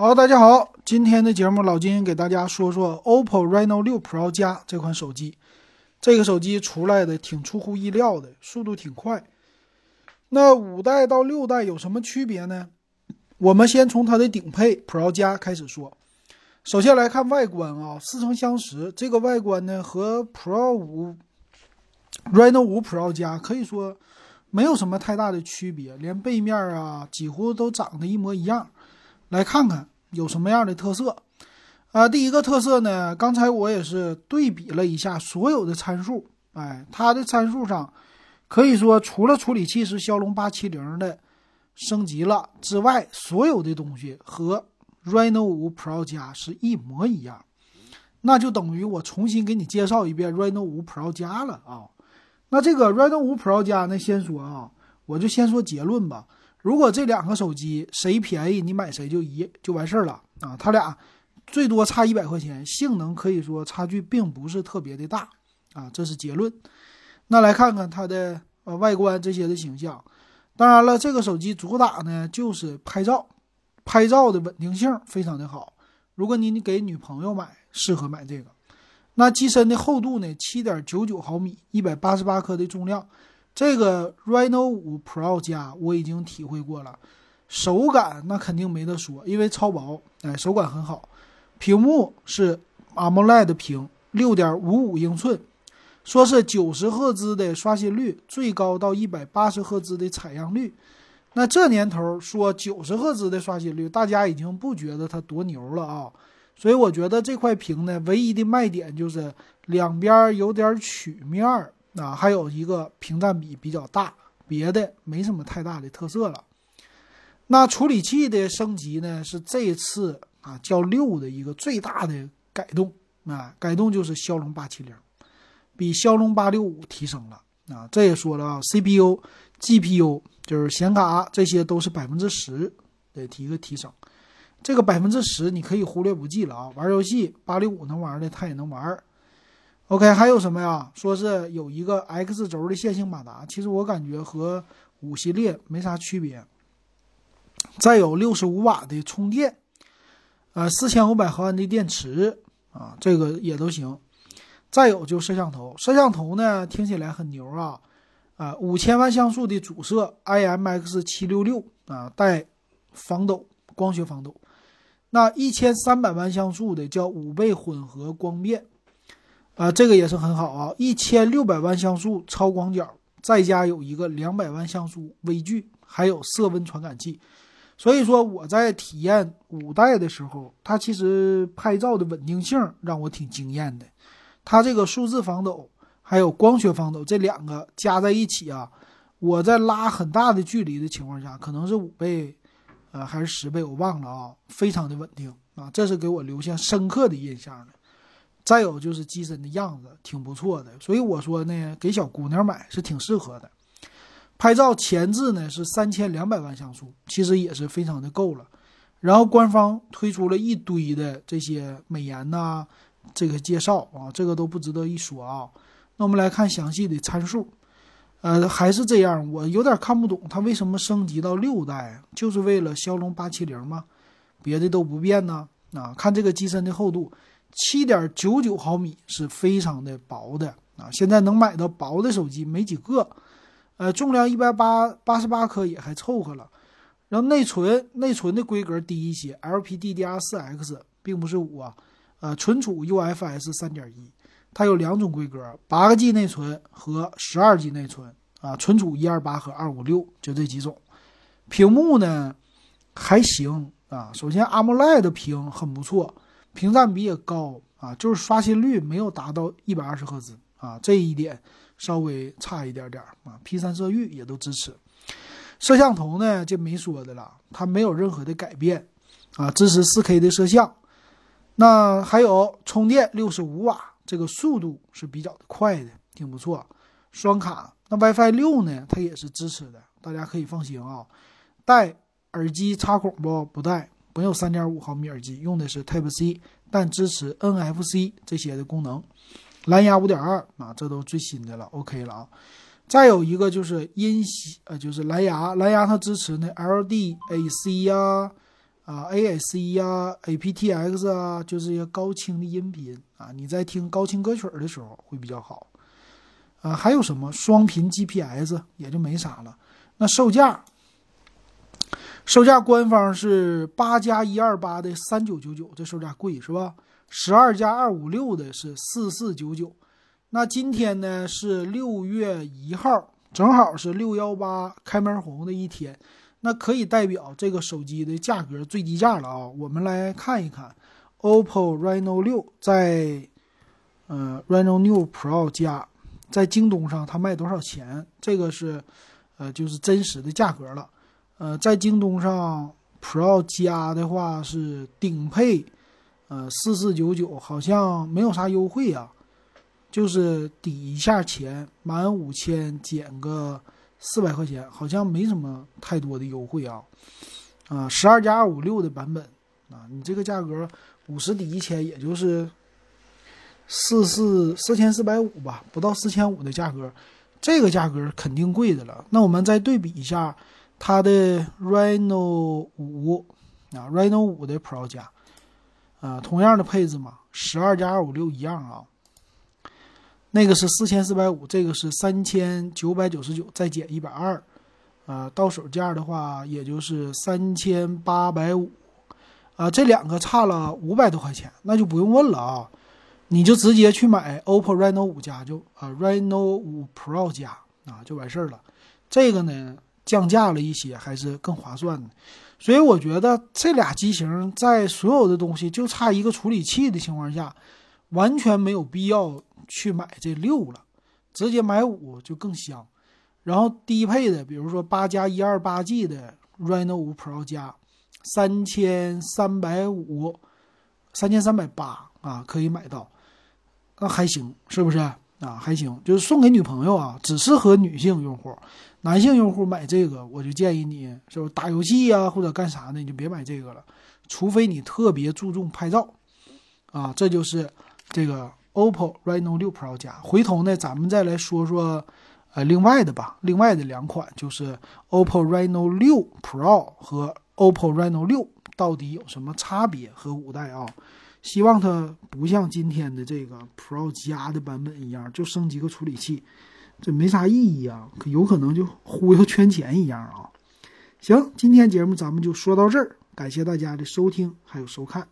好，大家好，今天的节目老金给大家说说 OPPO Reno 6 Pro 加这款手机。这个手机出来的挺出乎意料的，速度挺快。那五代到六代有什么区别呢？我们先从它的顶配 Pro 加开始说。首先来看外观啊，似曾相识。这个外观呢和 Pro 五 Reno 5 Pro 加可以说没有什么太大的区别，连背面啊几乎都长得一模一样。来看看有什么样的特色啊？第一个特色呢，刚才我也是对比了一下所有的参数，哎，它的参数上可以说除了处理器是骁龙八七零的升级了之外，所有的东西和 Reno 5 Pro 加是一模一样，那就等于我重新给你介绍一遍 Reno 5 Pro 加了啊。那这个 Reno 5 Pro 加呢，先说啊，我就先说结论吧。如果这两个手机谁便宜，你买谁就一就完事儿了啊！它俩最多差一百块钱，性能可以说差距并不是特别的大啊，这是结论。那来看看它的呃外观这些的形象。当然了，这个手机主打呢就是拍照，拍照的稳定性非常的好。如果你你给女朋友买，适合买这个。那机身的厚度呢，七点九九毫米，一百八十八克的重量。这个 Reno 5 Pro 加我已经体会过了，手感那肯定没得说，因为超薄，哎，手感很好。屏幕是 AMOLED 屏，六点五五英寸，说是九十赫兹的刷新率，最高到一百八十赫兹的采样率。那这年头说九十赫兹的刷新率，大家已经不觉得它多牛了啊。所以我觉得这块屏呢，唯一的卖点就是两边有点曲面儿。啊，还有一个屏占比比较大，别的没什么太大的特色了。那处理器的升级呢，是这次啊叫六的一个最大的改动啊，改动就是骁龙八七零，比骁龙八六五提升了啊。这也说了啊，CPU、GPU 就是显卡这些都是百分之十的提一个提升，这个百分之十你可以忽略不计了啊。玩游戏八六五能玩的，它也能玩。OK，还有什么呀？说是有一个 X 轴的线性马达，其实我感觉和五系列没啥区别。再有六十五瓦的充电，呃，四千五百毫安的电池啊，这个也都行。再有就摄像头，摄像头呢听起来很牛啊，啊，五千万像素的主摄 IMX 七六六啊，带防抖，光学防抖。那一千三百万像素的叫五倍混合光变。啊，这个也是很好啊，一千六百万像素超广角，再加有一个两百万像素微距，还有色温传感器。所以说我在体验五代的时候，它其实拍照的稳定性让我挺惊艳的。它这个数字防抖还有光学防抖这两个加在一起啊，我在拉很大的距离的情况下，可能是五倍，呃还是十倍，我忘了啊，非常的稳定啊，这是给我留下深刻的印象的。再有就是机身的样子挺不错的，所以我说呢，给小姑娘买是挺适合的。拍照前置呢是三千两百万像素，其实也是非常的够了。然后官方推出了一堆的这些美颜呐，这个介绍啊，这个都不值得一说啊。那我们来看详细的参数，呃，还是这样，我有点看不懂它为什么升级到六代，就是为了骁龙八七零吗？别的都不变呢？啊，看这个机身的厚度。七点九九毫米是非常的薄的啊！现在能买到薄的手机没几个，呃，重量一百八八十八克也还凑合了。然后内存内存的规格低一些，LPDDR4X 并不是五啊，呃，存储 UFS 三点一，它有两种规格，八个 G 内存和十二 G 内存啊，存储一二八和二五六就这几种。屏幕呢还行啊，首先 AMOLED 屏很不错。屏占比也高啊，就是刷新率没有达到一百二十赫兹啊，这一点稍微差一点点啊。P 三色域也都支持，摄像头呢就没说的了，它没有任何的改变啊，支持四 K 的摄像。那还有充电六十五瓦，这个速度是比较的快的，挺不错。双卡，那 WiFi 六呢，它也是支持的，大家可以放心啊。带耳机插孔不？不带。没有三点五毫米耳机，用的是 Type C，但支持 NFC 这些的功能。蓝牙五点二啊，这都最新的了，OK 了啊。再有一个就是音系，呃，就是蓝牙，蓝牙它支持那 LDAC 呀，啊，AAC 啊，aptX 啊，就是一些高清的音频啊，你在听高清歌曲的时候会比较好。啊，还有什么双频 GPS 也就没啥了。那售价，售价官方是八加一二八的三九九九，这售价贵是吧？十二加二五六的是四四九九。那今天呢是六月一号，正好是六幺八开门红的一天，那可以代表这个手机的价格最低价了啊！我们来看一看，OPPO Reno 六在，呃，Reno 六 Pro 加在京东上它卖多少钱？这个是，呃，就是真实的价格了。呃，在京东上 Pro 加的话是顶配，呃，四四九九，好像没有啥优惠啊。就是抵一下钱，满五千减个四百块钱，好像没什么太多的优惠啊。啊，十二加二五六的版本啊，你这个价格五十抵一千，也就是四四四千四百五吧，不到四千五的价格，这个价格肯定贵的了。那我们再对比一下它的 Reno 五啊，Reno 五的 Pro 加啊，同样的配置嘛，十二加二五六一样啊。那个是四千四百五，这个是三千九百九十九，再减一百二，啊，到手价的话也就是三千八百五，啊，这两个差了五百多块钱，那就不用问了啊，你就直接去买 OPPO Reno 五加就啊，Reno 五 Pro 加啊就完事儿了，这个呢降价了一些，还是更划算的，所以我觉得这俩机型在所有的东西就差一个处理器的情况下，完全没有必要。去买这六了，直接买五就更香。然后低配的，比如说八加一二八 G 的 Reno 五 Pro 加，三千三百五，三千三百八啊，可以买到，那还行，是不是啊？还行，就是送给女朋友啊，只适合女性用户，男性用户买这个，我就建议你，是不是打游戏呀或者干啥的，你就别买这个了，除非你特别注重拍照啊，这就是这个。OPPO Reno 6 Pro 加，回头呢，咱们再来说说，呃，另外的吧。另外的两款就是 OPPO Reno 6 Pro 和 OPPO Reno 6到底有什么差别和五代啊？希望它不像今天的这个 Pro 加的版本一样，就升级个处理器，这没啥意义啊，有可能就忽悠圈钱一样啊。行，今天节目咱们就说到这儿，感谢大家的收听还有收看。